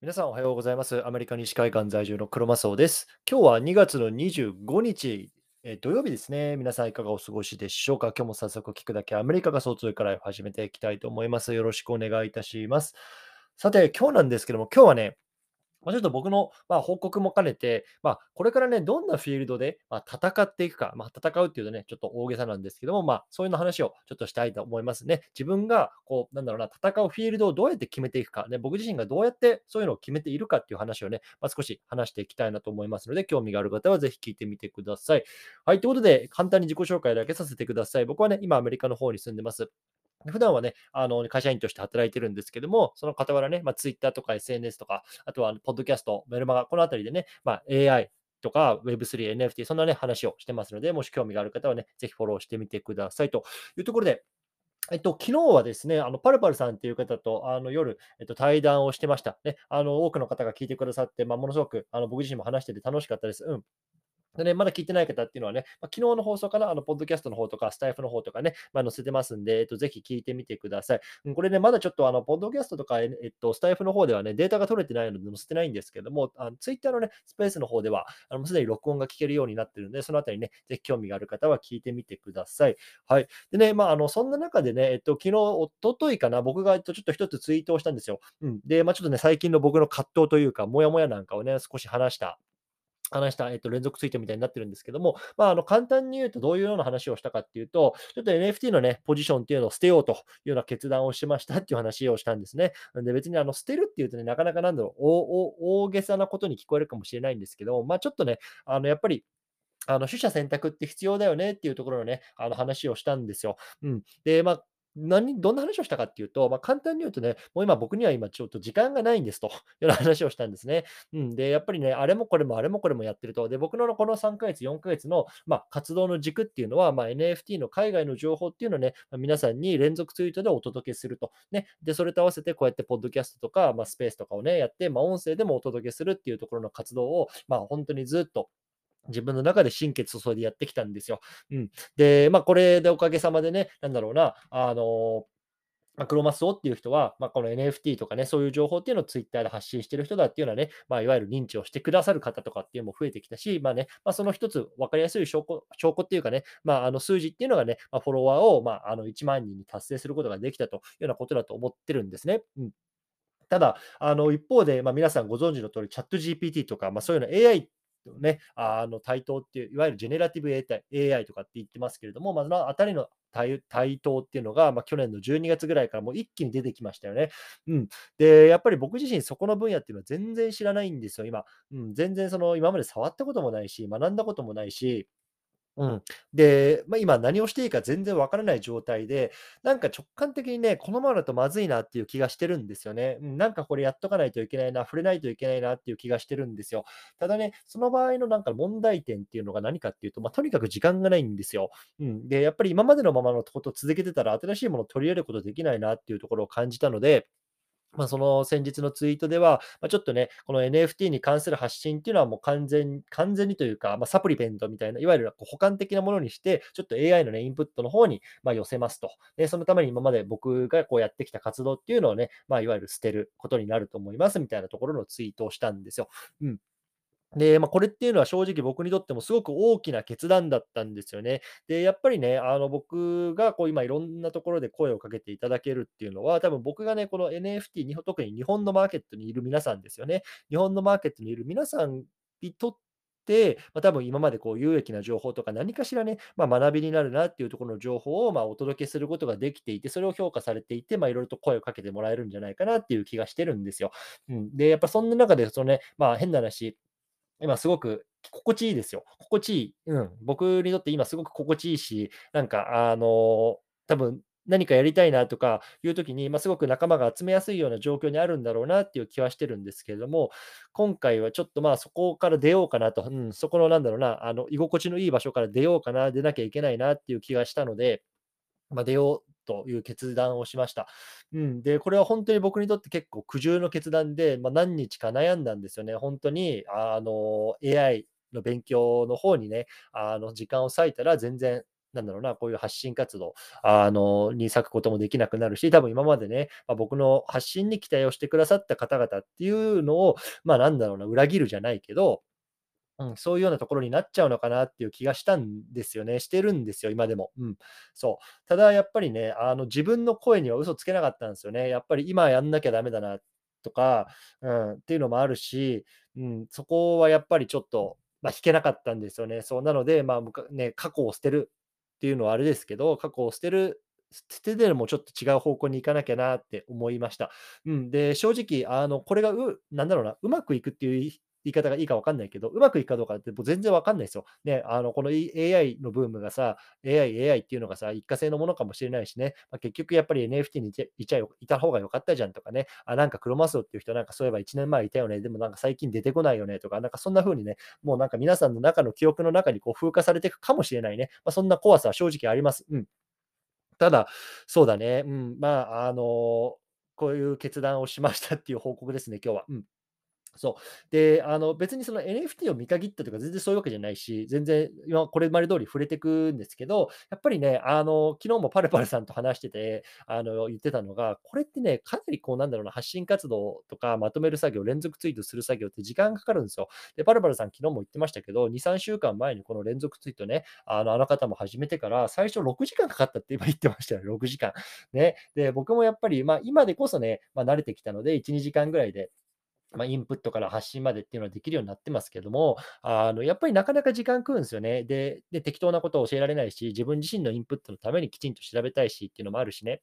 皆さんおはようございます。アメリカ西海岸在住の黒マスオです。今日は2月の25日、えー土曜日ですね。皆さんいかがお過ごしでしょうか？今日も早速聞くだけアメリカが総通から始めていきたいと思います。よろしくお願いいたします。さて、今日なんですけども、今日はね、まあ、ちょっと僕の、まあ、報告も兼ねて、まあ、これからね、どんなフィールドで、まあ、戦っていくか、まあ、戦うっていうとね、ちょっと大げさなんですけども、まあ、そういうの話をちょっとしたいと思いますね。自分が、こう、なんだろうな、戦うフィールドをどうやって決めていくか、ね、僕自身がどうやってそういうのを決めているかっていう話をね、まあ、少し話していきたいなと思いますので、興味がある方はぜひ聞いてみてください。はい、ということで、簡単に自己紹介だけさせてください。僕はね、今アメリカの方に住んでます。普段はね、あの、会社員として働いてるんですけども、その傍らね、まあ、Twitter とか SNS とか、あとはポッドキャスト、メルマガ、このあたりでね、まあ、AI とか Web3、NFT、そんなね、話をしてますので、もし興味がある方はね、ぜひフォローしてみてくださいというところで、えっと、昨日はですね、あの、パルパルさんっていう方と、あの、夜、えっと、対談をしてました。ね、あの、多くの方が聞いてくださって、まあ、ものすごく、あの、僕自身も話してて楽しかったです。うん。でね、まだ聞いてない方っていうのはね、まあ、昨日の放送から、あの、ポッドキャストの方とか、スタイフの方とかね、まあ、載せてますんで、えっと、ぜひ聞いてみてください。これね、まだちょっと、あの、ポッドキャストとか、えっと、スタイフの方ではね、データが取れてないので載せてないんですけども、あの、ツイッターのね、スペースの方では、あの、すでに録音が聞けるようになってるので、そのあたりね、ぜひ興味がある方は聞いてみてください。はい。でね、まあ、あの、そんな中でね、えっと、昨日、おとといかな、僕が、えっと、ちょっと一つツイートをしたんですよ。うん。で、まあ、ちょっとね、最近の僕の葛藤というか、モヤモヤなんかをね、少し話した話した、えっと、連続ツイートみたいになってるんですけども、まあ、あの、簡単に言うとどういうような話をしたかっていうと、ちょっと NFT のね、ポジションっていうのを捨てようというような決断をしましたっていう話をしたんですね。で別にあの、捨てるっていうとね、なかなかなんだろう、大げさなことに聞こえるかもしれないんですけど、まあ、ちょっとね、あの、やっぱりあの、取捨選択って必要だよねっていうところのね、あの話をしたんですよ。うん。で、まあ、何どんな話をしたかっていうと、まあ、簡単に言うとね、もう今僕には今ちょっと時間がないんですと いうような話をしたんですね。うん、で、やっぱりね、あれもこれもあれもこれもやってると。で、僕のこの3ヶ月、4ヶ月の、まあ、活動の軸っていうのは、まあ、NFT の海外の情報っていうのをね、まあ、皆さんに連続ツイートでお届けすると。ね。で、それと合わせてこうやってポッドキャストとか、まあ、スペースとかをね、やって、まあ、音声でもお届けするっていうところの活動を、まあ、本当にずっと自分の中で心血注いでやってきたんですよ。うん。で、まあ、これでおかげさまでね、なんだろうな、あの、まあ、クロマスオっていう人は、まあ、この NFT とかね、そういう情報っていうのをツイッターで発信してる人だっていうのはね、まあ、いわゆる認知をしてくださる方とかっていうのも増えてきたし、まあね、まあ、その一つ分かりやすい証拠証拠っていうかね、まあ、あの数字っていうのがね、まあ、フォロワーを、まあ、あの1万人に達成することができたというようなことだと思ってるんですね。うん。ただ、あの一方で、まあ、皆さんご存知の通り、チャット GPT とか、まあ、そういうの AI のね、あの対等っていう、いわゆるジェネラティブ AI とかって言ってますけれども、まあ、そのあたりの対対等っていうのが、まあ、去年の12月ぐらいからもう一気に出てきましたよね。うん。で、やっぱり僕自身そこの分野っていうのは全然知らないんですよ、今。うん、全然その今まで触ったこともないし、学んだこともないし、うん。で、まあ、今何をしていいか全然わからない状態で、なんか直感的にね、このままだとまずいなっていう気がしてるんですよね。うん、なんかこれやっとかないといけないな、触れないといけないなっていう気がしてるんですよ。ただね、その場合のなんか問題点っていうのが何かっていうと、まあ、とにかく時間がないんですよ。うん。で、やっぱり今までのままのことを続けてたら、新しいものを取り入れることできないなっていうところを感じたのでまあ、その先日のツイートでは、まあ、ちょっとね、この NFT に関する発信っていうのはもう完全完全にというか、まあ、サプリメントみたいな、いわゆるこう補完的なものにして、ちょっと AI のね、インプットの方に、ま、寄せますと。で、そのために今まで僕がこうやってきた活動っていうのをね、ま、いわゆる捨てることになると思いますみたいなところのツイートをしたんですよ。うん。で、まあ、これっていうのは正直僕にとってもすごく大きな決断だったんですよね。で、やっぱりね、あの、僕がこう今いろんなところで声をかけていただけるっていうのは、多分僕がね、この NFT、日本特に日本のマーケットにいる皆さんですよね。日本のマーケットにいる皆さんにとって、まあ、多分今までこう有益な情報とか何かしらね、まあ、学びになるなっていうところの情報をまあお届けすることができていて、それを評価されていて、まあ、いろいろと声をかけてもらえるんじゃないかなっていう気がしてるんですよ。うん、で、やっぱそんな中で、そのね、まあ変な話、今すごく心地いいですよ。心地いい。うん。僕にとって今すごく心地いいし、なんかあの、多分何かやりたいなとかいう時に、ま、すごく仲間が集めやすいような状況にあるんだろうなっていう気はしてるんですけれども、今回はちょっとまあそこから出ようかなと、うん、そこのなんだろうな、あの居心地のいい場所から出ようかな、出なきゃいけないなっていう気がしたので、まあ、出ようという決断をしました。うん、で、これは本当に僕にとって結構苦渋の決断で、まあ、何日か悩んだんですよね。本当にあの AI の勉強の方にね、あの時間を割いたら全然なんだろうな、こういう発信活動、あの、に割くこともできなくなるし、多分今までね、まあ、僕の発信に期待をしてくださった方々っていうのを、まあ、なんだろうな、裏切るじゃないけど、うん、そういうようなところになっちゃうのかなっていう気がしたんですよね。してるんですよ、今でも。うん。そう。ただやっぱりね、あの、自分の声には嘘つけなかったんですよね。やっぱり今やんなきゃダメだなとか、うん、っていうのもあるし、うん、そこはやっぱりちょっと、まあ、引けなかったんですよね。そう、なので、まあ、ね、過去を捨てるっていうのはあれですけど、過去を捨てる捨ててでもちょっと違う方向に行かなきゃなって思いました。うん、で、正直、あの、これがうなんだろうな、うまくいくっていう言い方がいいか分かんないけど、うまくいくかどうかってもう全然分かんないですよ。ね、あの、この AI のブームがさ、AI、AI っていうのがさ、一過性のものかもしれないしね、まあ、結局やっぱり NFT にいちゃよいた方が良かったじゃんとかね、あ、なんかクロマスオっていう人なんかそういえば1年前いたよね、でもなんか最近出てこないよねとか、なんかそんな風にね、もうなんか皆さんの中の記憶の中にこう風化されていくかもしれないね。まあ、そんな怖さは正直あります。うん。ただ、そうだね、うん、まあ、あの、こういう決断をしましたっていう報告ですね、今日は。うん。そう。で、あの、別にその NFT を見限ったとか全然そういうわけじゃないし、全然今これまで通り触れていくんですけど、やっぱりね、あの、昨日もパルパルさんと話してて、あの、言ってたのが、これってね、かなりこうなんだろうな、発信活動とかまとめる作業、連続ツイートする作業って時間かかるんですよ。で、パルパルさん昨日も言ってましたけど、2、3週間前にこの連続ツイートね、あの、あの方も始めてから、最初6時間かかったって今言ってましたよ、6時間。ね。で、僕もやっぱり、まあ、今でこそね、まあ、慣れてきたので、1、2時間ぐらいでまあ、インプットから発信までっていうのはできるようになってますけども、あの、やっぱりなかなか時間食うんですよね。でで、適当なことを教えられないし、自分自身のインプットのためにきちんと調べたいしっていうのもあるしね。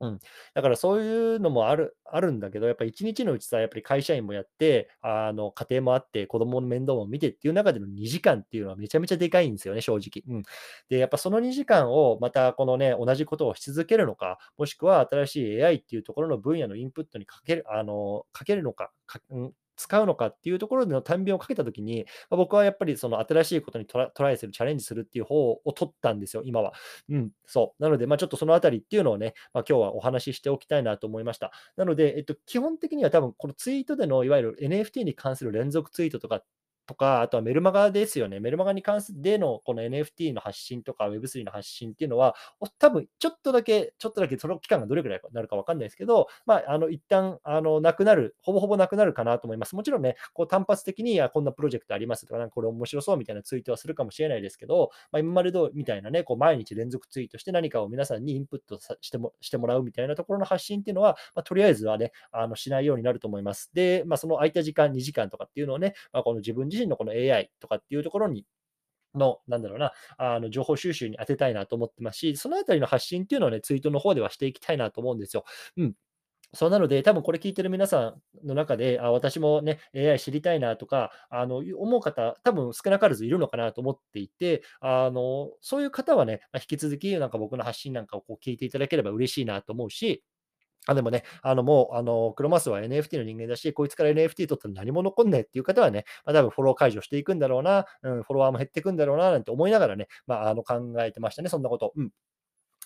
うん。だからそういうのもあるあるんだけど、やっぱり一日のうちさ、やっぱり会社員もやって、あの、家庭もあって、子供の面倒も見てっていう中での2時間っていうのはめちゃめちゃでかいんですよね、正直。うん。で、やっぱその2時間をまたこのね、同じことをし続けるのか、もしくは新しい AI っていうところの分野のインプットにかけるあの、かけるのか、かうん、使うのかっていうところでの短編をかけたときに、ま、僕はやっぱりその新しいことにトライする、チャレンジするっていう方を取ったんですよ、今は。うん、そう。なので、ま、ちょっとそのあたりっていうのをね、ま、今日はお話ししておきたいなと思いました。なので、えっと、基本的には多分このツイートでのいわゆる NFT に関する連続ツイートとかとか、あとはメルマガですよね。メルマガに関すでのこの NFT の発信とか Web3 の発信っていうのは、多分ちょっとだけ、ちょっとだけその期間がどれくらいになるかわかんないですけど、まあ、あの、一旦、あの、なくなる、ほぼほぼなくなるかなと思います。もちろんね、こう単発的に、あ、こんなプロジェクトありますとか、なんかこれ面白そうみたいなツイートはするかもしれないですけど、まあ、今までどうみたいなね、こう毎日連続ツイートして何かを皆さんにインプットさしてもしてもらうみたいなところの発信っていうのは、まあ、とりあえずはね、あの、しないようになると思います。で、まあ、その空いた時間、2時間とかっていうのをね、まあ、この自分自自身のこの AI とかっていうところにの、なんだろうな、あの、情報収集に当てたいなと思ってますし、そのあたりの発信っていうのをね、ツイートの方ではしていきたいなと思うんですよ。うん。そうなので、多分これ聞いてる皆さんの中で、あ、私もね、AI 知りたいなとか、あの、思う方、多分少なからずいるのかなと思っていて、あの、そういう方はね、引き続きなんか僕の発信なんかをこう聞いていただければ嬉しいなと思うしあ、でもね、あの、もう、あの、クロマスは NFT の人間だし、こいつから NFT 取ったら何も残んねえっていう方はね、まあ、多分フォロー解除していくんだろうな、うん、フォロワーも減っていくんだろうな、なんて思いながらね、まあ、あの、考えてましたね、そんなこと。うん。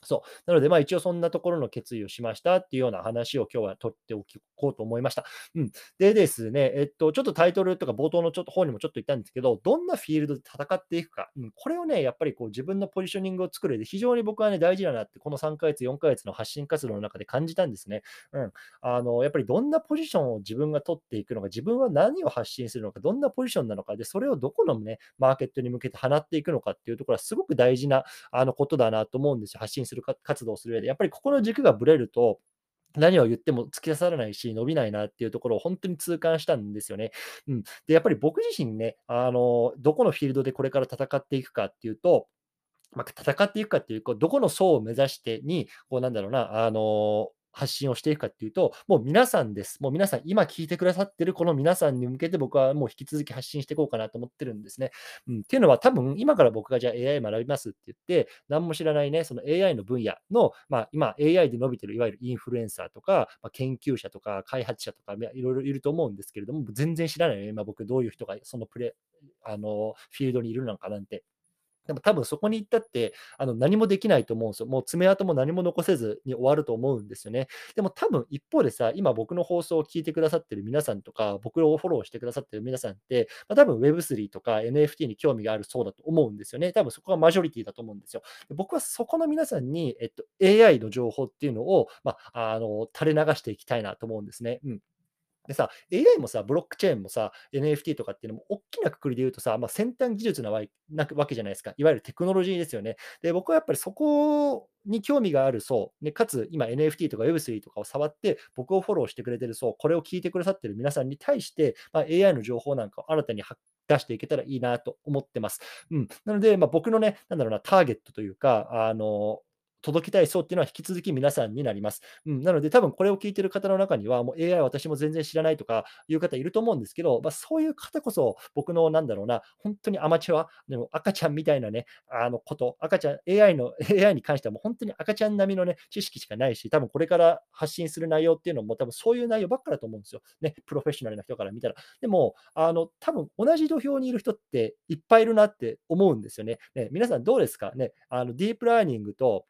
そう。なので、まあ、一応そんなところの決意をしましたっていうような話を今日は取っておこうと思いました。うん。でですね、えっと、ちょっとタイトルとか冒頭のちょっと方にもちょっと言ったんですけど、どんなフィールドで戦っていくか、うん、これをね、やっぱりこう自分のポジショニングを作るで非常に僕はね、大事だなって、この3ヶ月、4ヶ月の発信活動の中で感じたんですね。うん。あの、やっぱりどんなポジションを自分が取っていくのか、自分は何を発信するのか、どんなポジションなのか、で、それをどこのね、マーケットに向けて放っていくのかっていうところはすごく大事なあのことだなと思うんですよ。発信する活動をする上で、やっぱりここの軸がぶれると、何を言っても突き刺さらないし、伸びないなっていうところを本当に痛感したんですよね。うん。で、やっぱり僕自身ね、あの、どこのフィールドでこれから戦っていくかっていうと、まあ、戦っていくかっていう、こうどこの層を目指してに、こうなんだろうな、あの発信をしていくかっていうと、もう皆さんです。もう皆さん、今聞いてくださってるこの皆さんに向けて僕はもう引き続き発信していこうかなと思ってるんですね。うん、っていうのは多分今から僕がじゃあ AI 学びますって言って、何も知らないね、その AI の分野の、まあ、今 AI で伸びてるいわゆるインフルエンサーとか、まあ、研究者とか開発者とかいろいろいると思うんですけれども、全然知らないよ、今僕どういう人がそのプレ、あの、フィールドにいるのかなんて。でも多分そこに行ったって、あの、何もできないと思うんですよ。もう爪痕も何も残せずに終わると思うんですよね。でも多分一方でさ、今僕の放送を聞いてくださってる皆さんとか、僕をフォローしてくださってる皆さんって、まあ、多分 Web3 とか NFT に興味があるそうだと思うんですよね。多分そこがマジョリティだと思うんですよ。で僕はそこの皆さんに、えっと、AI の情報っていうのを、まあ、あの、垂れ流していきたいなと思うんですね。うん。でさ、AI もさ、ブロックチェーンもさ、NFT とかっていうのも、大きなくくりで言うとさ、まあ、先端技術なわけじゃないですか。いわゆるテクノロジーですよね。で、僕はやっぱりそこに興味がある層、ね、かつ今 NFT とか Web3 とかを触って、僕をフォローしてくれてる層、これを聞いてくださってる皆さんに対して、まあ、AI の情報なんかを新たに出していけたらいいなと思ってます。うん。なので、まあ、僕のね、なんだろうな、ターゲットというか、あの、届けたい層っていうのは引き続き皆さんになります。うん、なので、多分これを聞いてる方の中には、もう AI 私も全然知らないとかいう方いると思うんですけど、まあ、そういう方こそ、僕のなんだろうな、本当にアマチュア、でも赤ちゃんみたいなね、あのこと、赤ちゃん、AI の、AI に関してはもう本当に赤ちゃん並みのね、知識しかないし、多分これから発信する内容っていうのも、多分そういう内容ばっかだと思うんですよ。ね、プロフェッショナルな人から見たら。でも、あの、多分同じ土俵にいる人っていっぱいいるなって思うんですよね。ね皆さんどうですか？ね、あの、ディープラーニングと、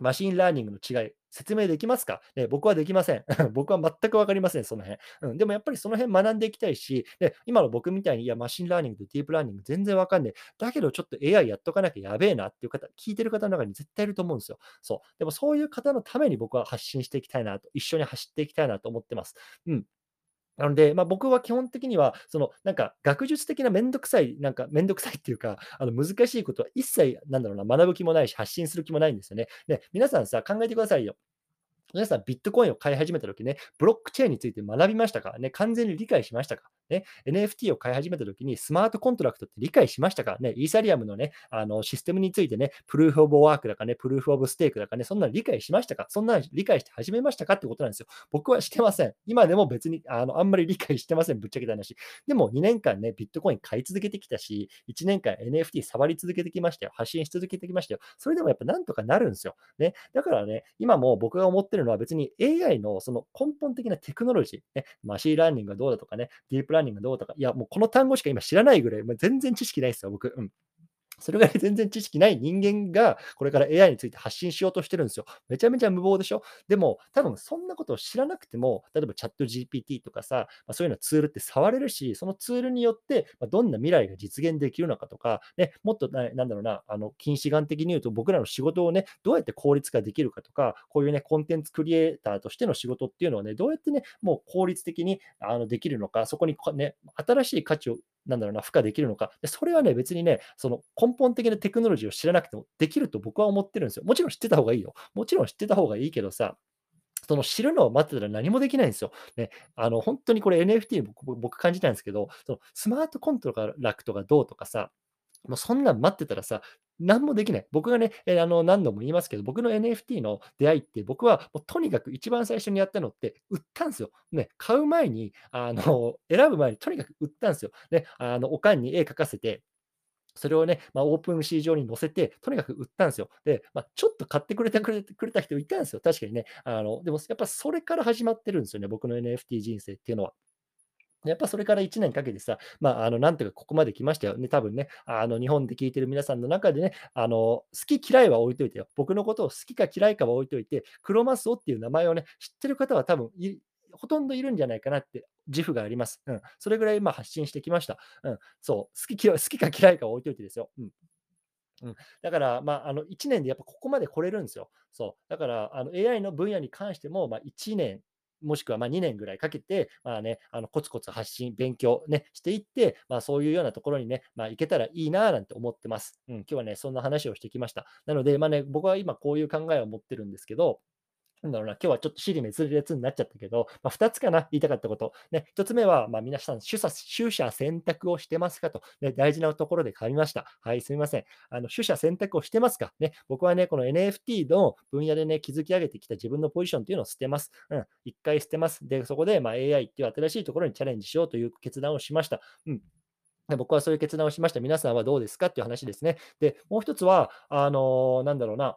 マシンラーニングの違い、説明できますか、ね、僕はできません。僕は全く分かりません、その辺、うん。でもやっぱりその辺学んでいきたいし、で今の僕みたいに、いや、マシンラーニングとディープラーニング全然分かんない。だけどちょっと AI やっとかなきゃやべえなっていう方、聞いてる方の中に絶対いると思うんですよ。そう。でもそういう方のために僕は発信していきたいなと、一緒に走っていきたいなと思ってます。うん。なので、まあ、僕は基本的には、その、なんか、学術的なめんどくさい、なんか、めんどくさいっていうか、あの、難しいことは一切、なんだろうな、学ぶ気もないし、発信する気もないんですよね。で、皆さんさ、考えてくださいよ。皆さん、ビットコインを買い始めたときね、ブロックチェーンについて学びましたか？ね、完全に理解しましたか？ね、NFT を買い始めたときにスマートコントラクトって理解しましたか？ね、イーサリアムのね、あのシステムについてね、プルーフオブワークだかね、プルーフオブステークだかね、そんなの理解しましたか？そんなの理解して始めましたかってことなんですよ。僕はしてません。今でも別にあのあんまり理解してません。ぶっちゃけた話。でも2年間ね、ビットコイン買い続けてきたし、1年間 NFT 触り続けてきましたよ。発信し続けてきましたよ。それでもやっぱなんとかなるんですよ。ね。だからね、今も僕が思ってるのは別に AI のその根本的なテクノロジー、ね、マシーラーニングがどうだとかね、ディープララーニングどうとか、いや、もうこの単語しか今知らないぐらい、まあ、全然知識ないですよ、僕。うん。それぐらい全然知識ない人間が、これから AI について発信しようとしてるんですよ。めちゃめちゃ無謀でしょ？でも、多分そんなことを知らなくても、例えばチャット GPT とかさ、まあ、そういうのツールって触れるし、そのツールによって、まどんな未来が実現できるのかとか、ね、もっとな、なんだろうな、あの、近視眼的に言うと、僕らの仕事をね、どうやって効率化できるかとか、こういうね、コンテンツクリエイターとしての仕事っていうのをね、どうやってね、もう効率的にあのできるのか、そこにね、新しい価値をなんだろうな、付加できるのか。でそれはね、別にね、その根本的なテクノロジーを知らなくてもできると僕は思ってるんですよ。もちろん知ってた方がいいよ。もちろん知ってた方がいいけどさ、その知るのを待ってたら何もできないんですよ。ね、あの本当にこれ NFT 僕僕感じたんですけど、そのスマートコントロラクとかどうとかさ、もうそんなん待ってたらさ、何もできない。僕がね、え、あの、何度も言いますけど、僕の NFT の出会いって、僕はもうとにかく一番最初にやったのって、売ったんですよ。ね、買う前に、あの、選ぶ前にとにかく売ったんですよ。ね、あの、おかんに絵描かせて、それをね、まあ、オープンシー上に載せて、とにかく売ったんですよ。で、まあ、ちょっと買ってくれてくれくれた人いたんですよ。確かにね。あの、でもやっぱそれから始まってるんですよね、僕の NFT 人生っていうのは。やっぱそれから1年かけてさ、まあ、あの、なんとかここまで来ましたよね。多分ね、あの、日本で聞いてる皆さんの中でね、あの、好き嫌いは置いといてよ。僕のことを好きか嫌いかは置いといて、クロマスオっていう名前をね、知ってる方は多分いほとんどいるんじゃないかなって自負があります。うん。それぐらいまあ発信してきました。うん。そう。好き嫌い、好きか嫌いかは置いといてですよ。うん。うん、だから、まあ、あの1年でやっぱここまで来れるんですよ。そう。だからあの AI の分野に関しても、まあ、1年もしくはま2年ぐらいかけて、まあね、あのコツコツ発信、勉強、ね、していって、まあ、そういうようなところにね、まあ、行けたらいいななんて思ってます。うん、今日はね、そんな話をしてきました。なので、まあね、僕は今こういう考えを持ってるんですけど、なんだろうな、今日はちょっと尻滅裂になっちゃったけど、まあ、2つかな、言いたかったこと。ね、1つ目は、まあ、皆さん取捨、選択をしてますかと、ね、大事なところで変わりました。はい、すみません。あの取捨選択をしてますか、ね、僕はね、この NFT の分野でね、築き上げてきた自分のポジションっていうのを捨てます。うん、一回捨てます。で、そこで、まあ、AI っていう新しいところにチャレンジしようという決断をしました。うん僕はそういう決断をしました。皆さんはどうですか？っていう話ですね。で、もう一つは、あのー、なんだろうな、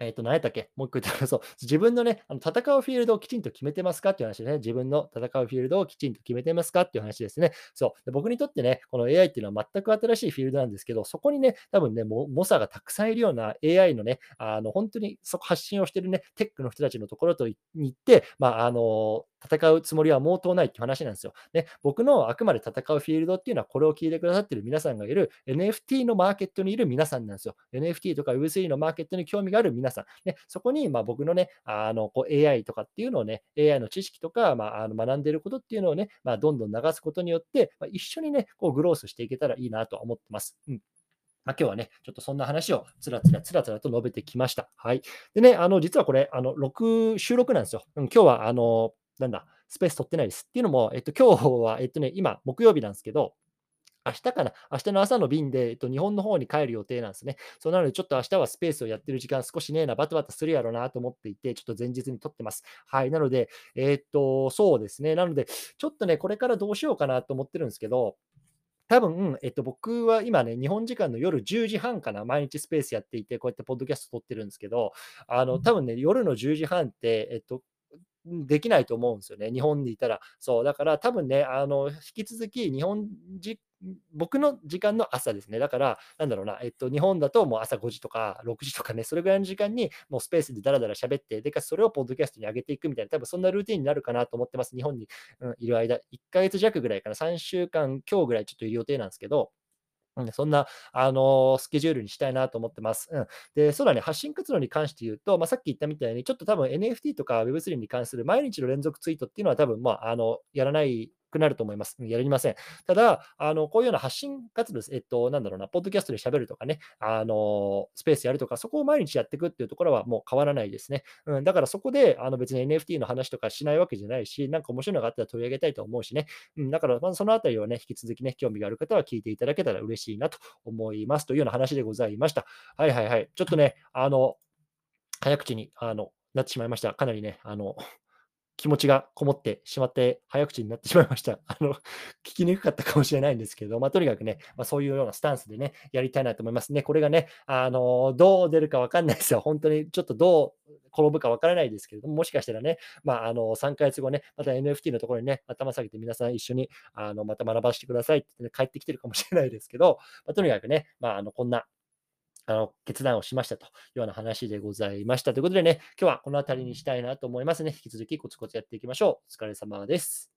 えっと、何やったっけ、もう一個言ったら、そう、自分のね、あの、戦うフィールドをきちんと決めてますか？っていう話でね、自分の戦うフィールドをきちんと決めてますか？っていう話ですね。そう。で、僕にとってね、この AI っていうのは全く新しいフィールドなんですけど、そこにね、多分ね、猛者がたくさんいるような AI のね、あの、本当にそこ発信をしてるね、テックの人たちのところとに行って、まあ、あの、戦うつもりは毛頭ないって話なんですよ。ね、僕のあくまで戦うフィールドっていうのは、これを聞いてくださってる皆さんがいる NFT のマーケットにいる皆さんなんですよ。NFT とか Web3 のマーケットに興味がある皆さん。ね、そこにま僕のね、あのこう AI とかっていうのをね、AI の知識とか、まあ、あの学んでることっていうのをね、まあ、どんどん流すことによって、まあ、一緒にね、こうグロースしていけたらいいなとは思ってます。うんまあ、今日はね、ちょっとそんな話をつらつらつらつらと述べてきました。はい。でね、あの、実はこれ、あの、録、収録なんですよ。今日は、あの、なんだ、スペース取ってないです。っていうのも、えっと、今日は、えっとね、今、木曜日なんですけど、明日かな明日の朝の便で、えっと、日本の方に帰る予定なんですね。そうなので、ちょっと明日はスペースをやってる時間少しねえな、バタバタするやろなと思っていて、ちょっと前日に撮ってます。はい。なので、えー、っと、そうですね。なので、ちょっとね、これからどうしようかなと思ってるんですけど、多分、えっと、僕は今ね、日本時間の夜10時半かな、毎日スペースやっていて、こうやってポッドキャスト撮ってるんですけど、あの、多分ね、夜の10時半って、えっと、できないと思うんですよね、日本にいたら。そう、だから多分ね、あの、引き続き日本じ僕の時間の朝ですね。だから、なんだろうな、えっと、日本だともう朝5時とか6時とかね、それぐらいの時間にもうスペースでダラダラ喋って、でかそれをポッドキャストに上げていくみたいな、多分そんなルーティンになるかなと思ってます。日本に、うん、いる間、1ヶ月弱ぐらいかな、3週間強ぐらいちょっといる予定なんですけど、うん、そんな、あの、スケジュールにしたいなと思ってます。うん。で、そうだね、発信活動に関して言うと、まあ、さっき言ったみたいに、ちょっと多分 NFT とか Web3 に関する毎日の連続ツイートっていうのは多分、まあ、あの、やらないくなると思います。やりません。ただ、あの、こういうような発信活動です。えっと、なんだろうな、ポッドキャストで喋るとかね、あの、スペースやるとか、そこを毎日やっていくっていうところはもう変わらないですね。うん、だからそこで、あの、別に NFT の話とかしないわけじゃないし、なんか面白いのがあったら取り上げたいと思うしね。うん、だから、まずそのあたりをね、引き続きね、興味がある方は聞いていただけたら嬉しいなと思います。というような話でございました。はいはいはい。ちょっとね、あの、早口に、あの、なってしまいました。かなりね、あの、気持ちがこもってしまって、早口になってしまいました。あの、聞きにくかったかもしれないんですけど、まあ、とにかくね、まあ、そういうようなスタンスでね、やりたいなと思いますね。これがね、あの、どう出るかわかんないですよ。本当にちょっとどう転ぶかわからないですけれども、もしかしたらね、まあ、あの、3ヶ月後ね、また NFT のところにね、頭下げて皆さん一緒に、あの、また学ばせてくださいってってね、帰ってきてるかもしれないですけど、まあ、とにかくね、まあ、あの、こんなあの、決断をしましたというような話でございました。ということでね、今日はこの辺りにしたいなと思いますね。引き続きコツコツやっていきましょう。お疲れ様です。